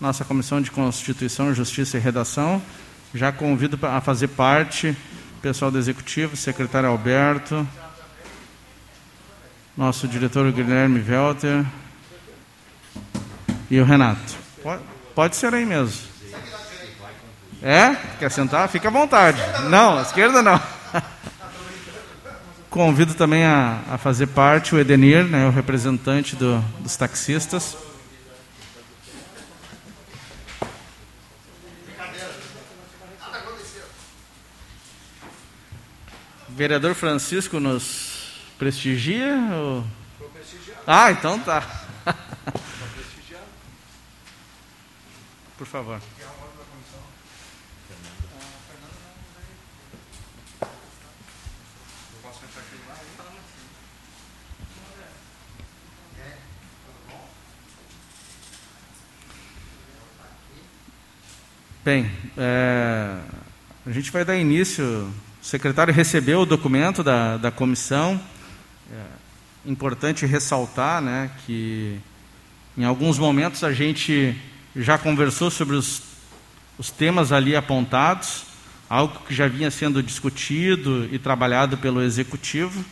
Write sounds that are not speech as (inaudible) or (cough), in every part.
nossa Comissão de Constituição, Justiça e Redação. Já convido a fazer parte pessoal do Executivo, secretário Alberto, nosso diretor Guilherme Welter e o Renato. Pode, pode ser aí mesmo. É? Quer sentar? Fica à vontade. Não, à esquerda não. (laughs) Convido também a, a fazer parte o Edenir, né, o representante do, dos taxistas. Vereador Francisco nos prestigia? Ou... Ah, então tá. (laughs) Por favor. Bem, é, a gente vai dar início. O secretário recebeu o documento da, da comissão. É importante ressaltar né, que, em alguns momentos, a gente já conversou sobre os, os temas ali apontados, algo que já vinha sendo discutido e trabalhado pelo executivo.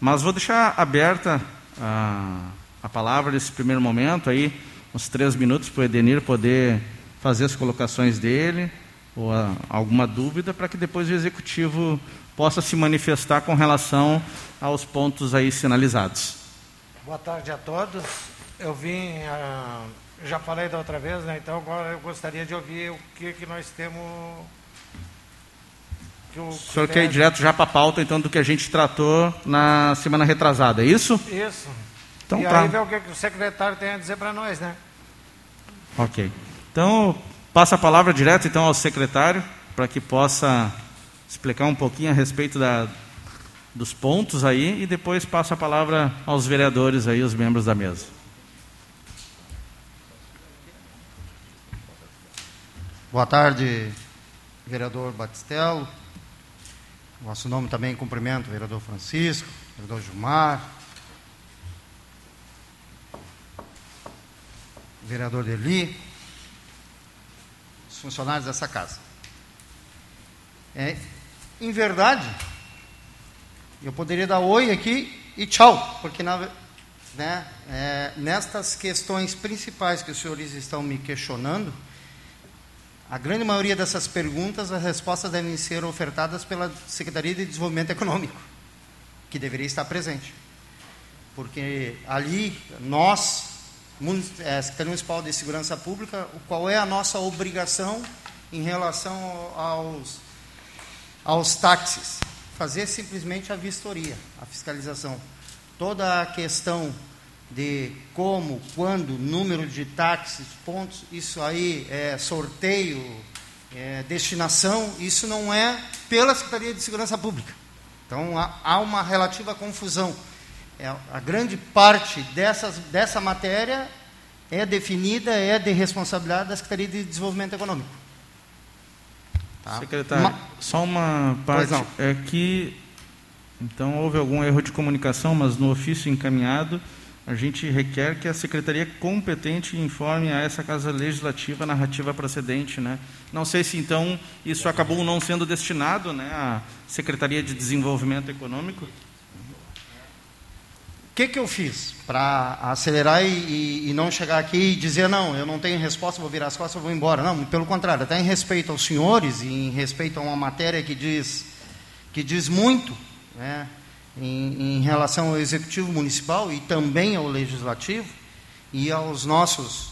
Mas vou deixar aberta a, a palavra nesse primeiro momento, aí, uns três minutos para o Edenir poder fazer as colocações dele ou a, alguma dúvida para que depois o executivo possa se manifestar com relação aos pontos aí sinalizados. Boa tarde a todos. Eu vim, uh, já falei da outra vez, né? Então agora eu gostaria de ouvir o que que nós temos. Que o, o senhor quer ir direto já para a pauta, então, do que a gente tratou na semana retrasada, é isso? Isso. Então, e tá. aí ver o que o secretário tem a dizer para nós, né? Ok. Então, passa a palavra direto então ao secretário para que possa explicar um pouquinho a respeito da, dos pontos aí e depois passa a palavra aos vereadores aí, os membros da mesa. Boa tarde, vereador Batistello. Nosso nome também cumprimento, vereador Francisco, vereador Gilmar, vereador Deli, funcionários dessa casa. É, em verdade, eu poderia dar oi aqui e tchau, porque na, né, é, nestas questões principais que os senhores estão me questionando, a grande maioria dessas perguntas, as respostas devem ser ofertadas pela Secretaria de Desenvolvimento Econômico, que deveria estar presente. Porque ali nós Secretaria Municipal de Segurança Pública, qual é a nossa obrigação em relação aos, aos táxis? Fazer simplesmente a vistoria, a fiscalização. Toda a questão de como, quando, número de táxis, pontos, isso aí é sorteio, é, destinação, isso não é pela Secretaria de Segurança Pública. Então há, há uma relativa confusão. É, a grande parte dessas, dessa matéria é definida, é de responsabilidade da Secretaria de Desenvolvimento Econômico. Tá? Secretário, uma... só uma parte. É que, então, houve algum erro de comunicação, mas no ofício encaminhado, a gente requer que a secretaria competente informe a essa Casa Legislativa a narrativa procedente. Né? Não sei se, então, isso acabou não sendo destinado né, à Secretaria de Desenvolvimento Econômico que, que eu fiz para acelerar e, e, não chegar aqui e dizer, não, eu não tenho resposta, vou virar as costas, vou embora. Não, pelo contrário, até em respeito aos senhores e em respeito a uma matéria que diz, que diz muito né, em, em relação ao Executivo Municipal e também ao Legislativo e aos nossos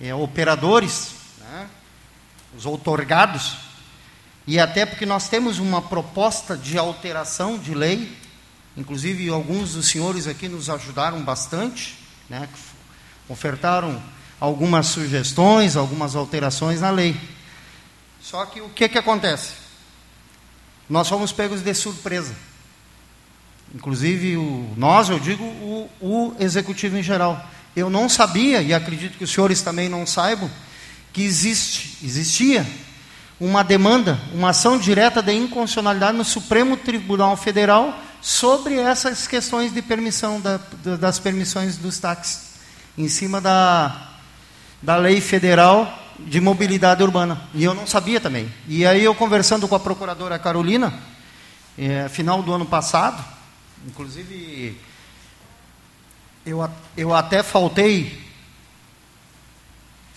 é, operadores, né, os outorgados, e até porque nós temos uma proposta de alteração de lei Inclusive, alguns dos senhores aqui nos ajudaram bastante, né, ofertaram algumas sugestões, algumas alterações na lei. Só que o que, que acontece? Nós fomos pegos de surpresa. Inclusive, o, nós, eu digo, o, o executivo em geral. Eu não sabia, e acredito que os senhores também não saibam, que existe, existia uma demanda, uma ação direta de inconstitucionalidade no Supremo Tribunal Federal sobre essas questões de permissão, da, das permissões dos táxis, em cima da, da lei federal de mobilidade urbana. E eu não sabia também. E aí eu conversando com a procuradora Carolina, é, final do ano passado, inclusive eu, eu até faltei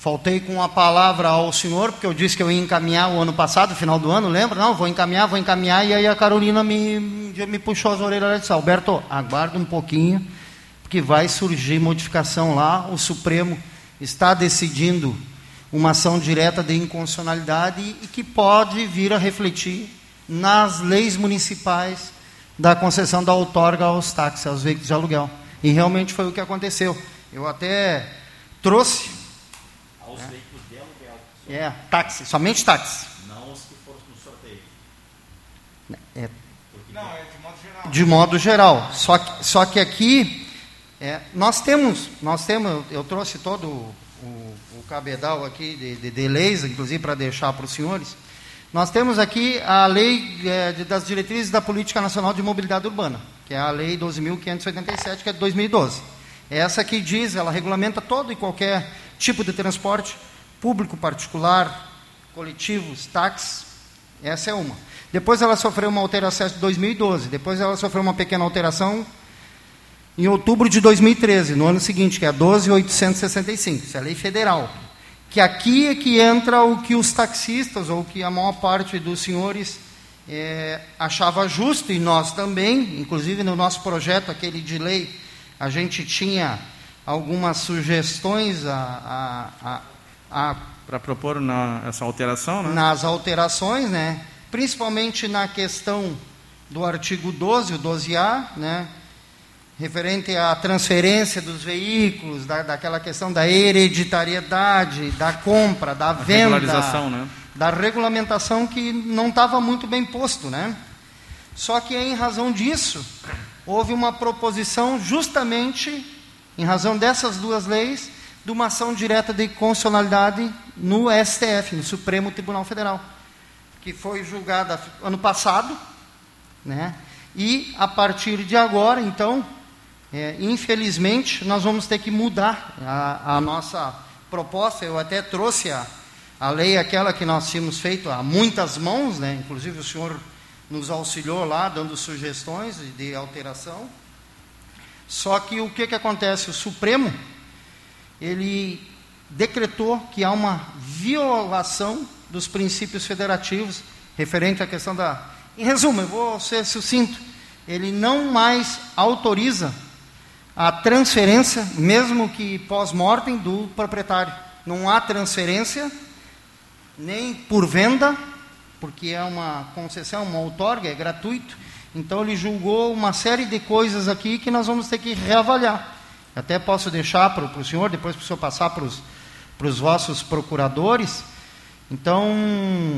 Faltei com a palavra ao senhor, porque eu disse que eu ia encaminhar o ano passado, final do ano, lembra? Não, vou encaminhar, vou encaminhar. E aí a Carolina me, me puxou as orelhas e disse: Alberto, aguarda um pouquinho, porque vai surgir modificação lá. O Supremo está decidindo uma ação direta de inconstitucionalidade e que pode vir a refletir nas leis municipais da concessão da outorga aos táxis, aos veículos de aluguel. E realmente foi o que aconteceu. Eu até trouxe aos é. veículos de aluguel. É, táxi, somente táxi. Não os que foram no sorteio. É, não, é de modo geral. De modo geral. Só que, só que aqui é, nós temos, nós temos, eu trouxe todo o, o, cabedal aqui de, de, de leis, inclusive para deixar para os senhores. Nós temos aqui a lei é, das diretrizes da Política Nacional de Mobilidade Urbana, que é a lei 12.587, que é de 2012. Essa que diz, ela regulamenta todo e qualquer tipo de transporte, público, particular, coletivos, táxis. Essa é uma. Depois ela sofreu uma alteração em 2012. Depois ela sofreu uma pequena alteração em outubro de 2013, no ano seguinte, que é a 12.865. Isso é lei federal. Que aqui é que entra o que os taxistas, ou que a maior parte dos senhores é, achava justo, e nós também, inclusive no nosso projeto, aquele de lei, a gente tinha algumas sugestões a, a, a para propor na, essa alteração, né? Nas alterações, né? Principalmente na questão do artigo 12, o 12A, né? Referente à transferência dos veículos, da, daquela questão da hereditariedade, da compra, da venda. Regularização, né? Da regulamentação que não estava muito bem posto, né? Só que em razão disso, houve uma proposição justamente em razão dessas duas leis, de uma ação direta de constitucionalidade no STF, no Supremo Tribunal Federal, que foi julgada ano passado, né? E a partir de agora, então, é, infelizmente, nós vamos ter que mudar a, a nossa proposta. Eu até trouxe a, a lei aquela que nós tínhamos feito a muitas mãos, né? Inclusive o senhor nos auxiliou lá, dando sugestões de alteração. Só que o que, que acontece? O Supremo, ele decretou que há uma violação dos princípios federativos referente à questão da. Em resumo, eu vou ser sucinto. Ele não mais autoriza a transferência, mesmo que pós-mortem, do proprietário. Não há transferência, nem por venda, porque é uma concessão, uma outorga, é gratuito, então ele julgou uma série de coisas aqui que nós vamos ter que reavaliar. Até posso deixar para o senhor, depois para o senhor passar para os, vossos procuradores. Então,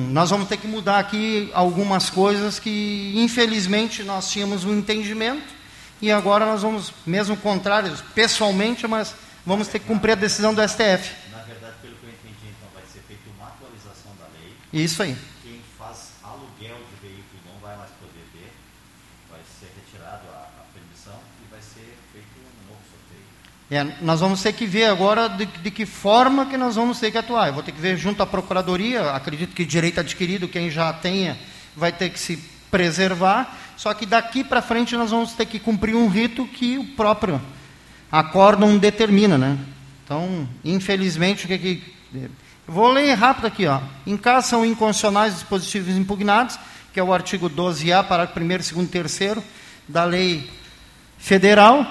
nós vamos ter que mudar aqui algumas coisas que, infelizmente, nós tínhamos um entendimento e agora nós vamos, mesmo contrário, pessoalmente, mas vamos ter que cumprir a decisão do STF. Na verdade, pelo que eu entendi, então, vai ser feita uma atualização da lei. Isso aí. É, nós vamos ter que ver agora de, de, que forma que nós vamos ter que atuar. Eu vou ter que ver junto à Procuradoria, acredito que direito adquirido, quem já tenha, vai ter que se preservar, só que daqui para frente nós vamos ter que cumprir um rito que o próprio acórdão determina. Né? Então, infelizmente, o que, que eu vou ler rápido aqui. Ó. Em caso são inconstitucionais dispositivos impugnados, que é o artigo 12A, parágrafo 1, 2 e 3 da lei federal,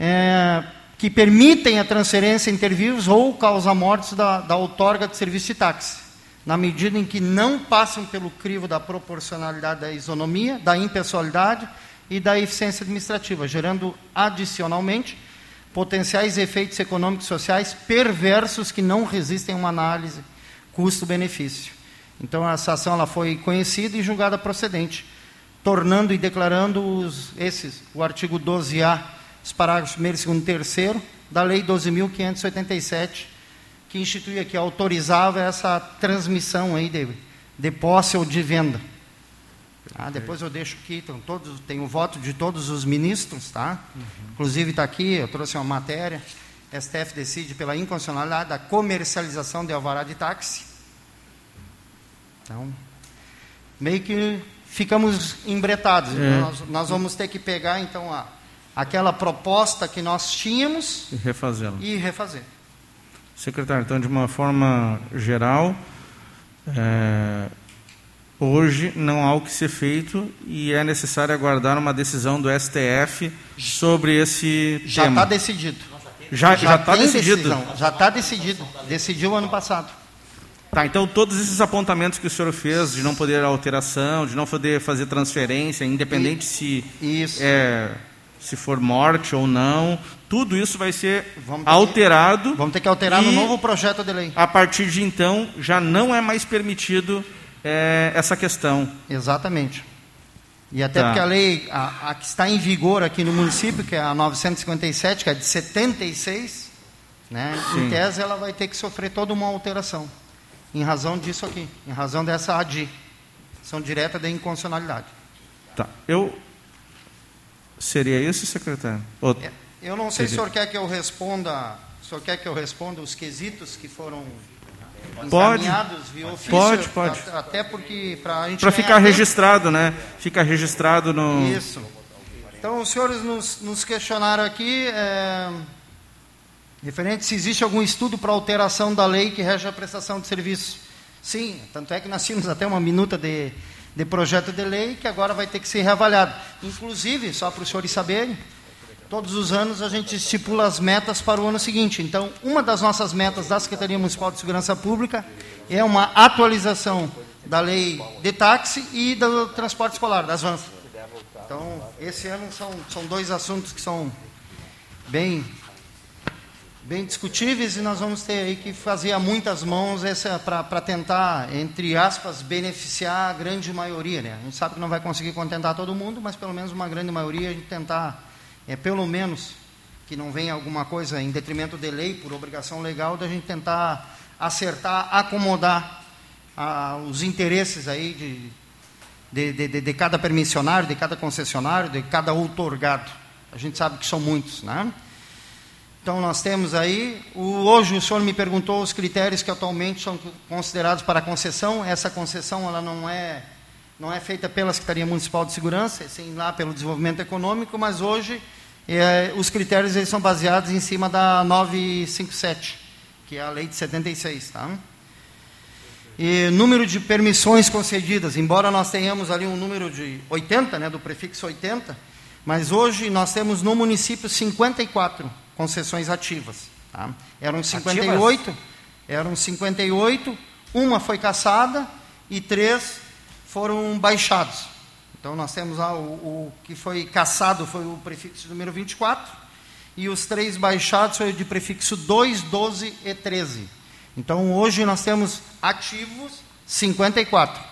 é, que permitem a transferência intervivos ou causa-mortes da, da outorga de serviço de táxi, na medida em que não passam pelo crivo da proporcionalidade da isonomia, da impessoalidade e da eficiência administrativa, gerando adicionalmente potenciais efeitos econômicos e sociais perversos que não resistem a uma análise custo-benefício. Então, essa ação ela foi conhecida e julgada procedente, tornando e declarando os, esses, o artigo 12A os parágrafos 1, 2 e 3 da Lei 12.587, que instituía, que autorizava essa transmissão aí de, de posse ou de venda. Ah, depois eu deixo aqui, então, todos, tem o voto de todos os ministros, tá? Uhum. Inclusive está aqui, eu trouxe uma matéria. STF decide pela inconstitucionalidade da comercialização de alvará de táxi. Então, meio que ficamos embretados. Então, É. nós, nós vamos ter que pegar, então, a, aquela proposta que nós tínhamos E refazê-la. e refazer. Secretário, então, de uma forma geral, é, hoje não há o que ser feito e é necessário aguardar uma decisão do STF sobre esse Já está tema. decidido. já já está decidido. decisão, Já está decidido. Decidiu ano passado. Tá, então todos esses apontamentos que o senhor fez de não poder alteração, de não poder fazer transferência, independente se Isso. é se for morte ou não, tudo isso vai ser Vamos ter que- alterado. Vamos ter que alterar no novo projeto de lei. A partir de então já não é mais permitido é, essa questão. Exatamente. E até Tá. porque a lei, a, a que está em vigor aqui no município, que é a 957, que é de 76, né, Sim. em tese ela vai ter que sofrer toda uma alteração. Em razão disso aqui, em razão dessa ADI, ação direta de inconstitucionalidade. Tá. Eu seria isso, secretário? Ou- É, Eu não sei se o senhor quer que eu responda, o senhor quer que eu responda os quesitos que foram Pode. ofício? Pode, pode. Até porque para a gente Para ficar registrado, né? Fica registrado no. Isso. Então, os senhores nos, nos questionaram aqui, é, referente se existe algum estudo para alteração da lei que rege a prestação de serviço. Sim, tanto é que nós tínhamos até uma minuta de, de projeto de lei que agora vai ter que ser reavaliado. Inclusive, só para os senhores saberem, todos os anos a gente estipula as metas para o ano seguinte. Então, uma das nossas metas da Secretaria Municipal de Segurança Pública é uma atualização da lei de táxi e do transporte escolar, das vans. Então, esse ano são, são dois assuntos que são bem, bem discutíveis e nós vamos ter aí que fazer a muitas mãos para tentar, entre aspas, beneficiar a grande maioria. Né? A gente sabe que não vai conseguir contentar todo mundo, mas pelo menos uma grande maioria a gente tentar, é, pelo menos, que não venha alguma coisa em detrimento de lei, por obrigação legal, da gente tentar acertar, acomodar ah, os interesses aí de, de, de, de cada permissionário, de cada concessionário, de cada outorgado. A gente sabe que são muitos, né? Então nós temos aí, o, hoje o senhor me perguntou os critérios que atualmente são considerados para concessão. Essa concessão ela não é não é feita pela Secretaria Municipal de Segurança, sim lá pelo desenvolvimento econômico, mas hoje é, os critérios eles são baseados em cima da 957, que é a lei de 76, tá? E número de permissões concedidas, embora nós tenhamos ali um número de 80, né, do prefixo 80, mas hoje nós temos no município 54 concessões ativas. Tá? Eram 58, eram 58, uma foi caçada e três foram baixados. Então nós temos lá o, o que foi caçado foi o prefixo número 24 e os três baixados foi o de prefixo 2, 12 e 13. Então hoje nós temos ativos 54,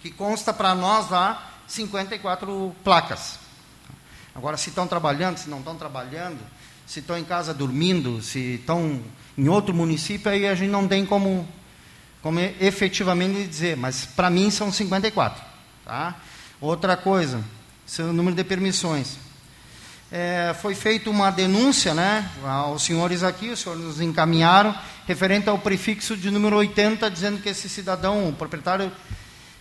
que consta para nós lá 54 placas. Agora se estão trabalhando, se não estão trabalhando, se estão em casa dormindo, se estão em outro município, aí a gente não tem como, como efetivamente dizer, mas para mim são 54. Tá? Outra coisa, seu número de permissões. É, foi feita uma denúncia né, aos senhores aqui, os senhores nos encaminharam, referente ao prefixo de número 80, dizendo que esse cidadão, o proprietário,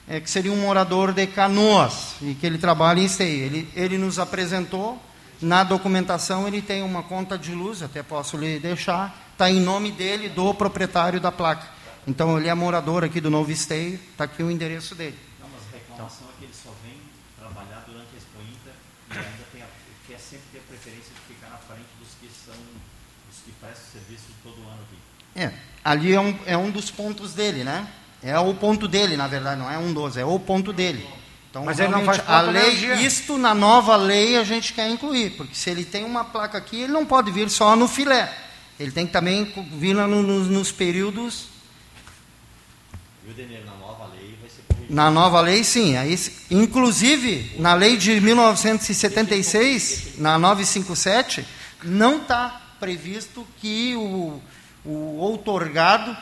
é, que seria um morador de Canoas e que ele trabalha em Esteio. Ele, ele nos apresentou, na documentação ele tem uma conta de luz, até posso lhe deixar, está em nome dele, do proprietário da placa. Então ele é morador aqui do Novo Esteio, está aqui o endereço dele. Não, mas a reclamação é que ele só vem trabalhar durante a Expo Inter e ainda tem a, quer sempre ter a preferência de ficar na frente dos que são os que prestam serviço todo ano aqui. É, ali é um, é um dos pontos dele, né? É o ponto dele, na verdade, não é um dos, é o ponto dele. Então, Mas ele não realmente, faz a lei, isto na nova lei a gente quer incluir, porque se ele tem uma placa aqui, ele não pode vir só no filé. Ele tem que também vir no- nos, nos períodos. Denir? Na nova lei vai ser corrigido. Na nova lei, sim. Aí, inclusive, na lei de 1976, na 957, não está previsto que o, o outorgado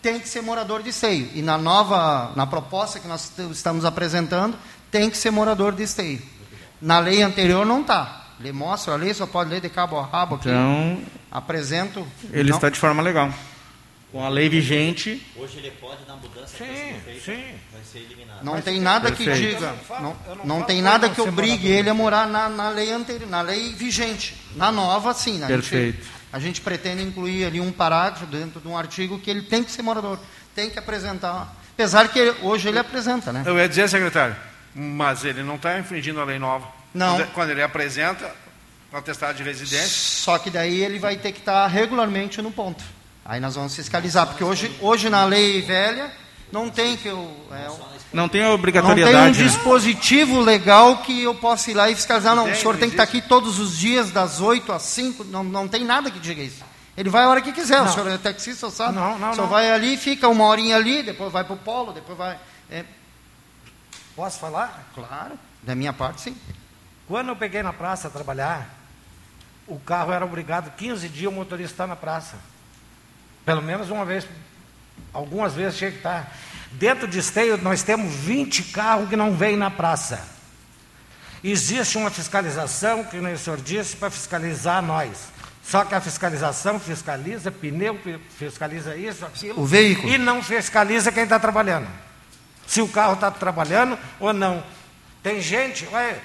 tem que ser morador de esteio. E na nova, na proposta que nós estamos apresentando, tem que ser morador de esteio. Na lei anterior não está. Ele mostra ali, só pode ler de cabo a rabo aqui. Então, Apresento. ele Não- está de forma legal. Com a lei vigente, Hoje ele pode, na mudança que Sim, feita, sim. vai ser eliminado. Não tem nada que Perfeito. diga, Eu não não, não não tem nada que obrigue ele a morar na, na lei anterior, na lei vigente. Na nova, sim. A gente- Perfeito. a gente pretende incluir ali um parágrafo dentro de um artigo que ele tem que ser morador, tem que apresentar. Apesar que hoje ele apresenta, né? Eu ia dizer, secretário, mas ele não está infringindo a lei nova. Não. Quando, quando ele apresenta o atestado de residência, Só que daí ele vai ter que estar regularmente no ponto. Aí nós vamos fiscalizar, porque hoje, hoje na lei velha não tem que eu, é, não tem a não tem um obrigatoriedade. né? dispositivo legal que eu possa ir lá e fiscalizar. Não, Tem, o senhor não tem que estar existe. aqui todos os dias, das 8 às 5. Não, não tem nada que diga isso. Ele vai a hora que quiser. O Não. senhor é taxista, sabe? Não, não, o senhor não. vai ali, fica uma horinha ali, depois vai para o polo, depois vai. é, Posso falar? claro, da minha parte, sim. Quando eu peguei na praça trabalhar, o carro era obrigado 15 dias o motorista estar na praça. Pelo menos uma vez, algumas vezes tinha que estar. Dentro de esteio nós temos 20 carros que não vêm na praça. Existe uma fiscalização, que o senhor disse, para fiscalizar nós. Só que a fiscalização fiscaliza pneu, fi- fiscaliza isso, aquilo. O veículo. E não fiscaliza quem está trabalhando. Se o carro está trabalhando ou não. Tem gente, olha,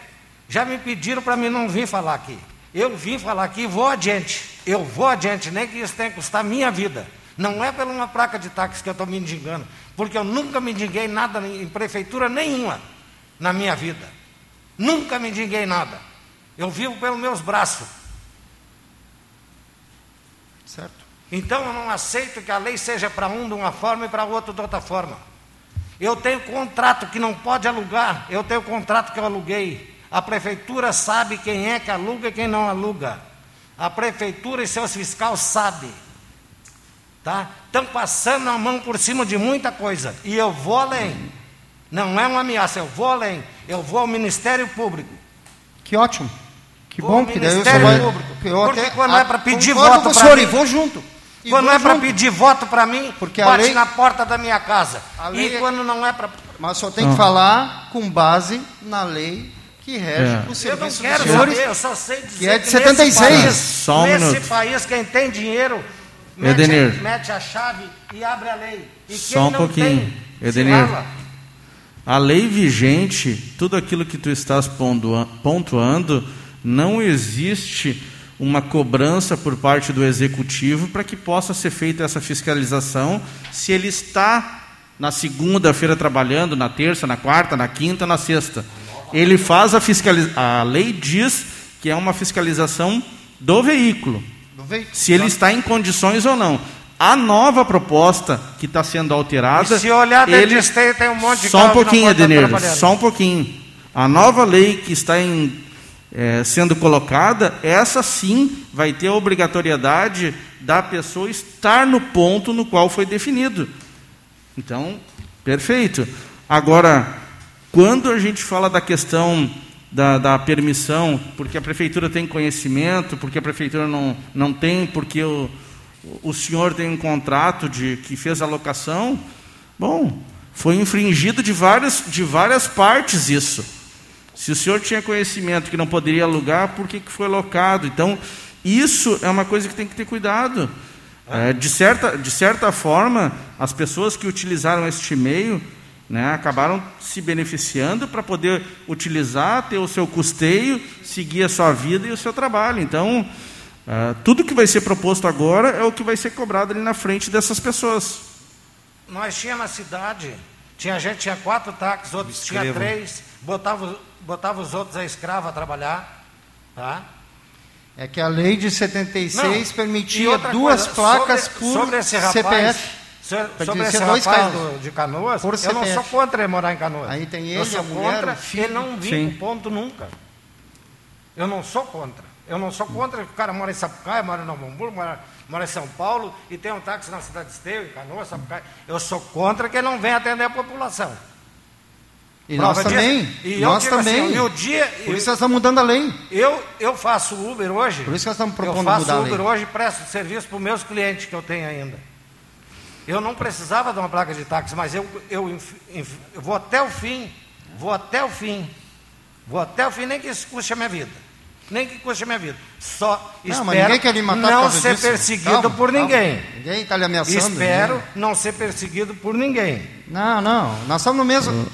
já me pediram para mim não vir falar aqui. Eu vim falar aqui e vou adiante. Eu vou adiante, nem que isso tenha que custar minha vida. Não é pela uma placa de táxi que eu estou me mendigando, porque eu nunca mendiguei nada em prefeitura nenhuma na minha vida. Nunca mendiguei nada. Eu vivo pelos meus braços. Certo? Então eu não aceito que a lei seja para um de uma forma e para outro de outra forma. Eu tenho contrato que não pode alugar, eu tenho contrato que eu aluguei. A prefeitura sabe quem é que aluga e quem não aluga. A prefeitura e seus fiscais sabem. Tá? Estão passando a mão por cima de muita coisa. E eu vou além. Não é uma ameaça, eu vou além. Eu vou ao Ministério Público. Que ótimo. Que Vou bom que daí o Ministério vai. Público. eu Porque até- quando é a- para pedir concordo voto senhor mim- vou junto. E quando é para pedir voto para mim, Porque a bate lei- na porta da minha casa. A lei E é- quando não é para. Mas só tem que falar com base na lei que rege É. o Eu não serviço quero dos senhores. saber, eu só sei dizer que é de nesse 76. país, Só um nesse minuto. país, quem tem dinheiro mete, Edenir. mete a chave e abre a lei. E Só quem um não pouquinho. tem, Edenir. A lei vigente, tudo aquilo que tu estás pontua- pontuando, não existe uma cobrança por parte do executivo para que possa ser feita essa fiscalização se ele está na segunda-feira trabalhando, na terça, na quarta, na quinta, na sexta. Ele faz a fiscalização. A lei diz que é uma fiscalização do veículo Do veículo. se ele está em condições ou não. A nova proposta que está sendo alterada. E se olhar dentro ele... tem um monte de Só um pouquinho, Edenir, só um pouquinho. A nova lei que está em, eh, sendo colocada, essa sim vai ter a obrigatoriedade da pessoa estar no ponto no qual foi definido. Então, perfeito. Agora, quando a gente fala da questão da, da permissão, porque a prefeitura tem conhecimento, porque a prefeitura não, não tem, porque o, o senhor tem um contrato de que fez a locação, bom, foi infringido de várias, de várias partes isso. Se o senhor tinha conhecimento que não poderia alugar, por que, que foi locado? Então, isso é uma coisa que tem que ter cuidado. É, de, certa, de certa forma, as pessoas que utilizaram este meio né, acabaram se beneficiando para poder utilizar, ter o seu custeio, seguir a sua vida e o seu trabalho. Então, ah, tudo que vai ser proposto agora é o que vai ser cobrado ali na frente dessas pessoas. Nós tinha na cidade, tinha gente tinha quatro táxis, outros tinha três, botava, botava os outros a escravo a trabalhar. Tá? É que a lei de 76 Não, permitia duas coisa, placas sobre, por sobre esse rapaz, CPF. sobre esse dois rapaz do- de Canoas, Por eu não sou contra ele morar em Canoas. Aí tem eu ele, sou a mulher, contra filho. ele não vir pro ponto nunca. Eu não sou contra. Eu não sou contra que o cara mora em Sapucaia, mora em Novo Hamburgo, mora, mora em São Paulo e tem um táxi na cidade de Esteio, em Canoas, Sapucaia. Eu sou contra que ele não venha atender a população. E Prova nós também. E eu nós digo também. Assim, e o dia, Por isso nós estamos mudando a lei. eu, eu faço Uber hoje. Por isso que nós estamos Eu propondo faço mudar a Uber lei. hoje e presto serviço para os meus clientes que eu tenho ainda. Eu não precisava de uma placa de táxi, mas eu, eu, eu vou até o fim, vou até o fim, vou até o fim, nem que isso custe a minha vida. nem que custe a minha vida. Só Não, espero mas ninguém quer lhe matar por não ser disso. perseguido Calma, por calma. ninguém. Ninguém está lhe ameaçando. Espero ninguém. não ser perseguido por ninguém. Não, não. Nós estamos no mesmo.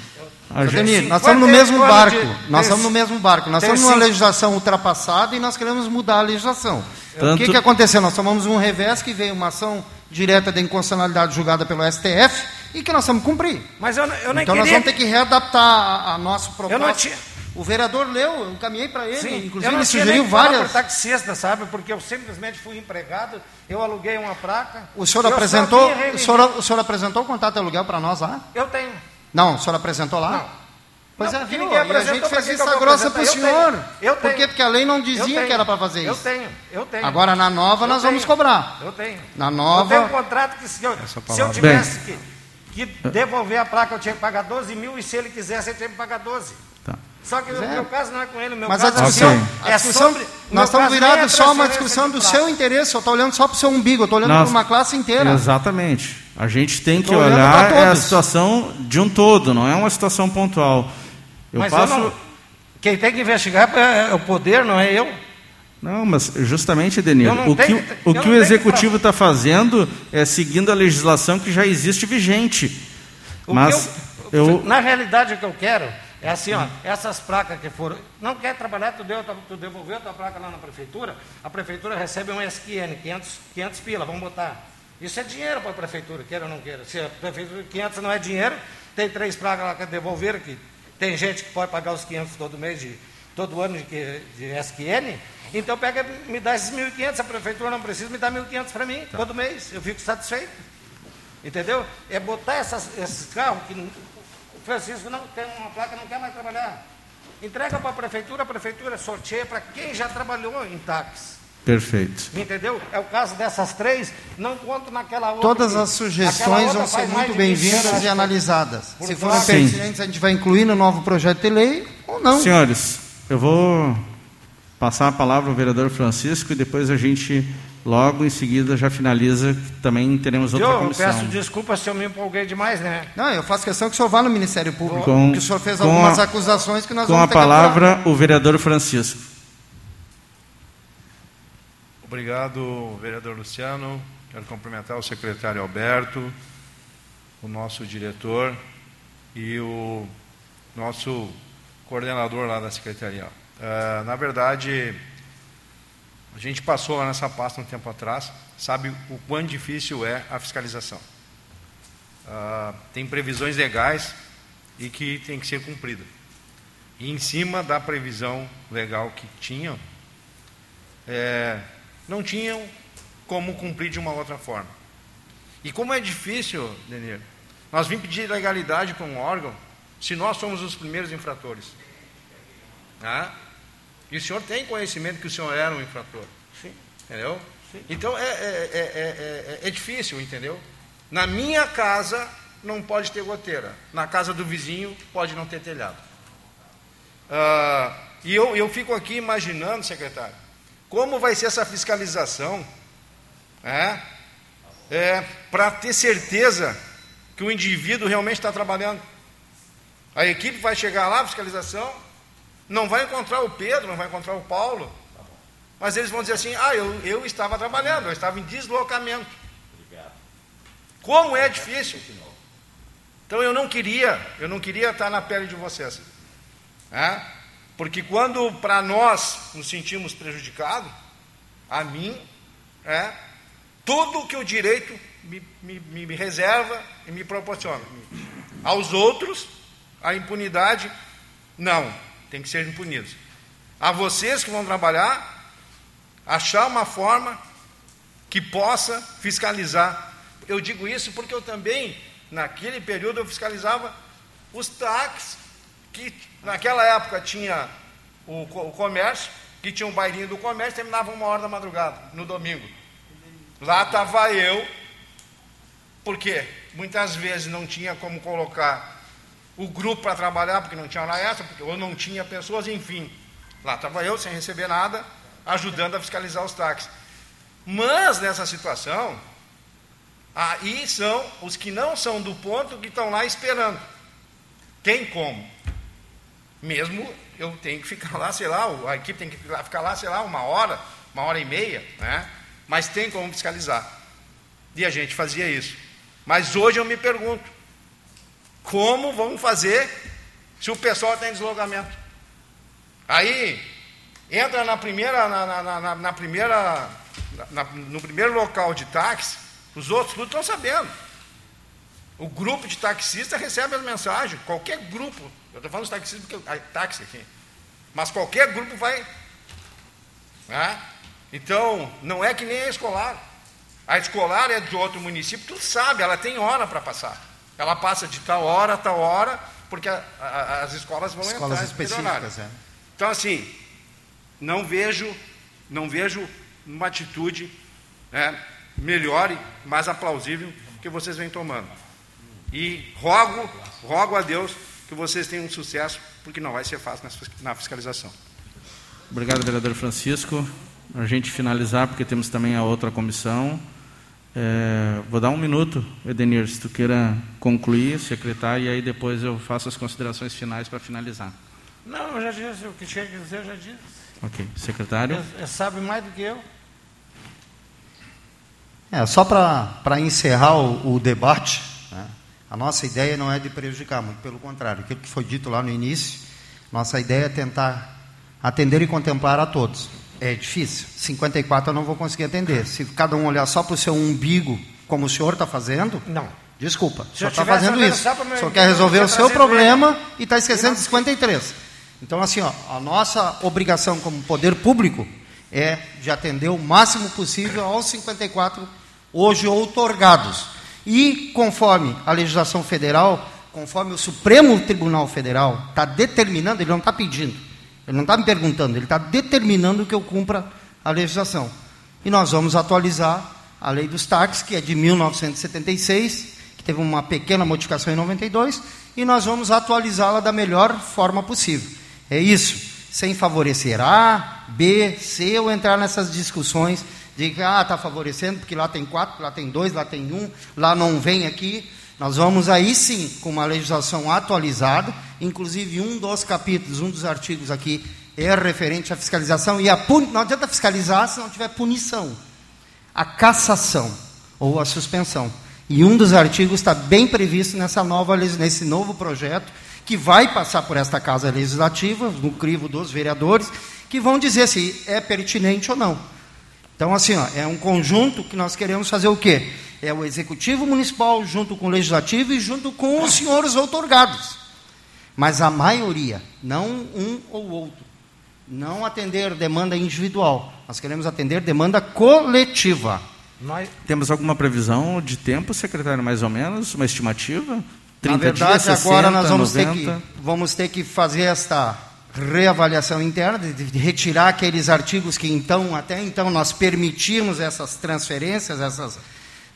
Ademir, nós 50 estamos no mesmo anos barco. de- nós estamos no mesmo barco. Nós estamos numa cinco- legislação ultrapassada e nós queremos mudar a legislação. O Tanto- que, que aconteceu? Nós tomamos um revés que veio uma ação direta de inconstitucionalidade julgada pelo STF e que nós vamos cumprir. Mas eu, eu nem então nós queria. vamos ter que readaptar a, a nossa proposta. Eu tinha- O vereador leu, eu encaminhei para ele, Sim, inclusive eu ele sugeriu várias. por taxista, sabe? Porque eu simplesmente fui empregado, eu aluguei uma placa. O senhor eu apresentou, o senhor, o senhor apresentou o contrato de aluguel para nós lá? Eu tenho. Não, o senhor apresentou lá? Não. Pois Não, é, viu? E a gente fez eu vou grossa para o apresentar? Eu senhor. tenho, eu Por quê? tenho. Porque a lei não Eu dizia tenho, que era para fazer Eu isso. tenho, eu tenho. Agora na nova Eu nós vamos tenho. cobrar. Eu tenho. Na Eu nova. tenho um contrato que se eu, se eu tivesse que, que devolver a placa, eu tinha que pagar 12 mil e se ele quisesse, ele tinha que pagar 12. Tá. Só que o é. meu caso não é com ele, meu Mas a caso discussão, é, a é discussão sobre... o meu nós estamos nem é virados só uma discussão do seu interesse. Eu estou olhando só para o seu umbigo, eu estou olhando para uma classe inteira. Exatamente. A gente tem que olhar é a situação de um todo, não é uma situação pontual. Eu Mas passo. eu não, quem tem que investigar é o poder, não é eu. Não, mas justamente, não o que, o eu que o executivo está fazendo é seguindo a legislação que já existe vigente. O Mas eu, eu, Na realidade, o que eu quero é assim, ó, essas placas que foram. Não quer trabalhar, tu, deu, tu devolveu a tua placa lá na prefeitura, a prefeitura recebe um SQN, 500, 500 pila, vamos botar. Isso é dinheiro para a prefeitura, queira ou não queira. Se a prefeitura 500 não é dinheiro, tem três placas lá que devolveram, que tem gente que pode pagar os 500 todo mês, de, todo ano de, de SQN, então pega, me dá esses 1.500, a prefeitura não precisa, me dá 1.500 para mim, todo mês, eu fico satisfeito. Entendeu? É botar essas, esses carros que o Francisco não tem uma placa, não quer mais trabalhar. Entrega para a prefeitura, a prefeitura sorteia para quem já trabalhou em táxi. Perfeito. Entendeu? É o caso dessas três, não conto naquela outra. Todas as sugestões vão ser muito de 20 bem-vindas e analisadas. Por Se forem pertinentes, a gente vai incluir no novo projeto de lei ou não. Senhores, eu vou passar a palavra ao vereador Francisco e depois a gente, logo em seguida, já finaliza, que também teremos outra Eu comissão. peço desculpa se eu me empolguei demais, né? Não, eu faço questão que o senhor vá no Ministério Público. Com- que o senhor fez com algumas a- acusações que nós Com a vamos ter que apurar. palavra, o vereador Francisco. Obrigado, vereador Luciano. Quero cumprimentar o secretário Alberto, o nosso diretor e o nosso coordenador lá da secretaria. Ah, na verdade, a gente passou lá nessa pasta um tempo atrás, sabe o quão difícil é a fiscalização. Ah, tem previsões legais e que tem que ser cumprida. E em cima da previsão legal que tinham, é, não tinham como cumprir de uma outra forma. E como é difícil, Denir, nós vimos pedir legalidade para um órgão se nós somos os primeiros infratores. Tá? E o senhor tem conhecimento que o senhor era um infrator. Sim. Entendeu? Então é, é, é, é, é- é difícil, entendeu? Na minha casa não pode ter goteira. Na casa do vizinho pode não ter telhado. Ah, e eu, eu fico aqui imaginando, secretário, como vai ser essa fiscalização é, é, para ter certeza que o indivíduo realmente está trabalhando. A equipe vai chegar lá, fiscalização, não vai encontrar o Pedro, não vai encontrar o Paulo, mas eles vão dizer assim: ah, eu, eu estava trabalhando, eu estava em deslocamento. Como é difícil. Então eu não queria, eu não queria estar na pele de vocês. né? Porque quando para nós nos sentimos prejudicados, a mim, é, tudo que o direito me, me, me- me reserva e me proporciona. Aos outros, a impunidade, não, tem que ser impunidos. A vocês que vão trabalhar, achar uma forma que possa fiscalizar. Eu digo isso porque eu também, naquele período, eu fiscalizava os táxis, que naquela época tinha o, o comércio, que tinha um bailinho do comércio, terminava uma hora da madrugada, no domingo. Lá estava eu, porque muitas vezes não tinha como colocar o grupo para trabalhar, porque não tinha hora extra, porque ou não tinha pessoas, enfim. Lá estava eu, sem receber nada, ajudando a fiscalizar os táxis. Mas nessa situação, aí são os que não são do ponto que estão lá esperando. Tem como. Mesmo eu tenho que ficar lá, sei lá, a equipe tem que ficar lá, sei lá, uma hora, uma hora e meia, né? Mas tem como fiscalizar. E a gente fazia isso. Mas hoje eu me pergunto, como vamos fazer se o pessoal tem deslocamento? Aí entra na primeira, na, na, na, na primeira, no primeiro local de táxi, os outros tudo estão sabendo. O grupo de taxistas recebe as mensagens, qualquer grupo, eu estou falando de taxistas porque é táxi aqui, mas qualquer grupo vai. Né? Então, não é que nem a escolar. A escolar é de outro município, tu sabe, ela tem hora para passar. Ela passa de tal hora a tal hora, porque a, a, as escolas vão Escolas entrar específicas, é. Então, assim, não vejo, não vejo uma atitude né, melhor e mais aplausível que vocês vêm tomando. E rogo, rogo a Deus que vocês tenham sucesso, porque não vai ser fácil na fiscalização. Obrigado, vereador Francisco. A gente finalizar, porque temos também a outra comissão. É, vou dar um minuto, Edenir, se tu queira concluir, secretário, e aí depois eu faço as considerações finais para finalizar. Não, eu já disse o que tinha que dizer, eu já disse. Ok. Secretário? Ele sabe mais do que eu. É, só para encerrar o, o debate, a nossa ideia não é de prejudicar, muito pelo contrário. Aquilo que foi dito lá no início, nossa ideia é tentar atender e contemplar a todos. É difícil. 54 eu não vou conseguir atender. Se cada um olhar só para o seu umbigo, como o senhor está fazendo, Não. desculpa, Se só eu está fazendo isso. só o meu quer resolver o seu problema e está esquecendo de 53. Então, assim, ó, a nossa obrigação como poder público é de atender o máximo possível aos 54 hoje outorgados. E conforme a legislação federal, conforme o Supremo Tribunal Federal está determinando, ele não está pedindo, ele não está me perguntando, ele está determinando que eu cumpra a legislação. E nós vamos atualizar a lei dos táxis, que é de 1976, que teve uma pequena modificação em 92, e nós vamos atualizá-la da melhor forma possível. É isso, sem favorecer A, B, C, ou entrar nessas discussões de que ah, está favorecendo, porque lá tem quatro, lá tem dois, lá tem um, lá não vem aqui. Nós vamos aí sim, com uma legislação atualizada, inclusive um dos capítulos, um dos artigos aqui é referente à fiscalização, e a puni... não adianta fiscalizar se não tiver punição. A cassação ou a suspensão. E um dos artigos está bem previsto nessa nova, nesse novo projeto, que vai passar por esta Casa Legislativa, no crivo dos vereadores, que vão dizer se é pertinente ou não. Então, assim, ó, é um conjunto que nós queremos fazer o quê? É o Executivo Municipal junto com o Legislativo e junto com os senhores outorgados. Mas a maioria, não um ou outro. Não atender demanda individual. Nós queremos atender demanda coletiva. Nós, Temos alguma previsão de tempo, secretário, mais ou menos? Uma estimativa? 30 Na verdade, dias, agora 60, nós vamos 90? ter, que, vamos ter que fazer esta reavaliação interna, de, retirar aqueles artigos que então, até então, nós permitimos essas transferências, essas,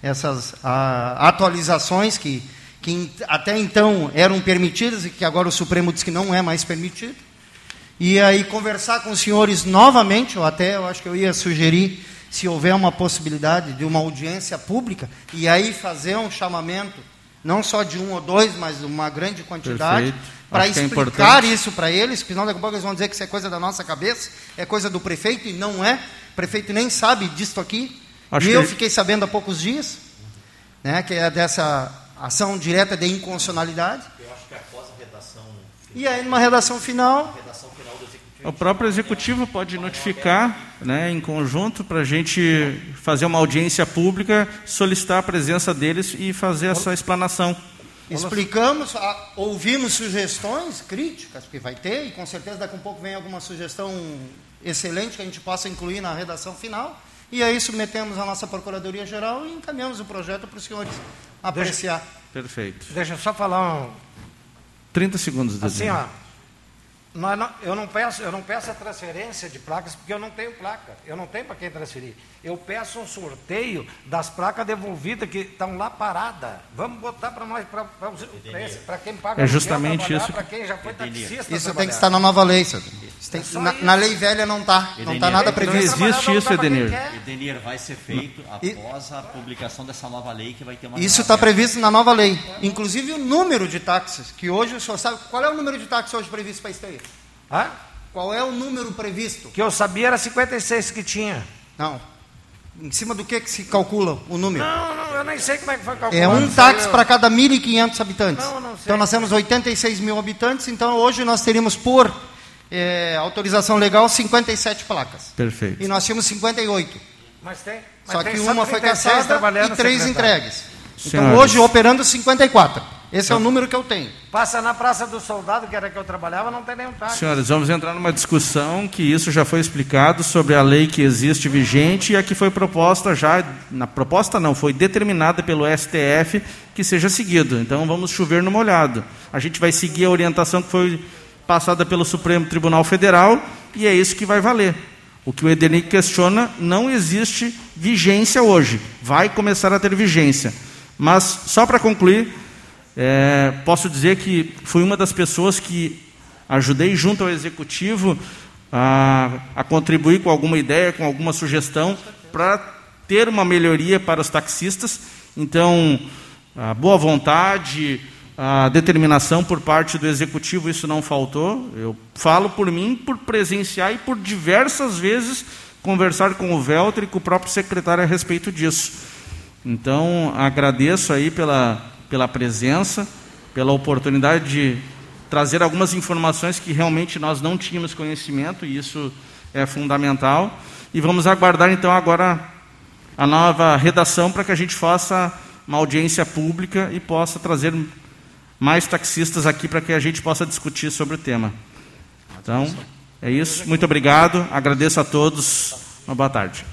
essas ah, atualizações que, que até então eram permitidas e que agora o Supremo diz que não é mais permitido. E aí conversar com os senhores novamente, ou até eu acho que eu ia sugerir, se houver uma possibilidade de uma audiência pública, e aí fazer um chamamento, não só de um ou dois, mas uma grande quantidade, para é explicar importante. isso para eles, porque senão daqui a pouco eles vão dizer que isso é coisa da nossa cabeça, é coisa do prefeito, e não é. O prefeito nem sabe disso aqui. Acho e eu fiquei sabendo há poucos dias, né, que é dessa ação direta de inconstitucionalidade. Eu acho que após a redação, E aí, numa redação final, a redação final do executivo, O próprio executivo pode notificar, né, em conjunto, para a gente fazer uma audiência pública, solicitar a presença deles e fazer essa explanação. Explicamos, a- ouvimos sugestões, críticas, que vai ter, e com certeza daqui a um pouco vem alguma sugestão excelente que a gente possa incluir na redação final. E aí submetemos à nossa Procuradoria Geral e encaminhamos o projeto para os senhores apreciar. Perfeito. deixa eu só falar um, 30 segundos, assim, ó. Nós não- eu, não peço, eu não peço a transferência de placas porque eu não tenho placa. Eu não tenho para quem transferir. Eu peço um sorteio das placas devolvidas que estão lá paradas. Vamos botar para nós, para quem paga É justamente isso para quem já foi taxista. Isso tem que estar na nova lei, senhor. Isso tem- É na, isso. na lei velha não está. Não está nada não previsto. existe isso, não pra quem Edenir. Edenir vai ser feito E- após a publicação dessa nova lei que vai ter uma Isso está previsto na nova lei. Inclusive o número de táxis, que hoje o senhor sabe. Qual é o número de táxis hoje previsto para Esteio? Hã? Qual é o número previsto? Que eu sabia era 56 que tinha. Não. Em cima do que, que se calcula o número? Não, não, eu nem sei como é que foi calculado. É um táxi para cada 1.500 habitantes. Não, não sei. Então nós temos 86 mil habitantes, então hoje nós teríamos por eh, autorização legal 57 placas. Perfeito. E nós tínhamos 58. Mas tem. mas Só tem que uma foi 36 caçada trabalhando, e três secretário. entregues. Então Senhores. hoje operando 54. Esse é o número que eu tenho. Passa na Praça do Soldado, que era que eu trabalhava, não tem nenhum táxi. Senhores, vamos entrar numa discussão que isso já foi explicado sobre a lei que existe vigente e a que foi proposta já, na proposta não, foi determinada pelo STF que seja seguido. Então vamos chover no molhado. A gente vai seguir a orientação que foi passada pelo Supremo Tribunal Federal e é isso que vai valer. O que o Edenir questiona não existe vigência hoje. Vai começar a ter vigência. Mas, só para concluir, é, posso dizer que fui uma das pessoas que ajudei junto ao executivo a, a contribuir com alguma ideia, com alguma sugestão para ter uma melhoria para os taxistas. Então, a boa vontade, a determinação por parte do executivo, isso não faltou. Eu falo por mim, por presenciar e por diversas vezes conversar com o Velter e com o próprio secretário a respeito disso. Então, agradeço aí pela, pela presença, pela oportunidade de trazer algumas informações que realmente nós não tínhamos conhecimento, e isso é fundamental. E vamos aguardar então agora a nova redação para que a gente faça uma audiência pública e possa trazer mais taxistas aqui para que a gente possa discutir sobre o tema. Então, é isso. Muito obrigado. Agradeço a todos. Uma boa tarde.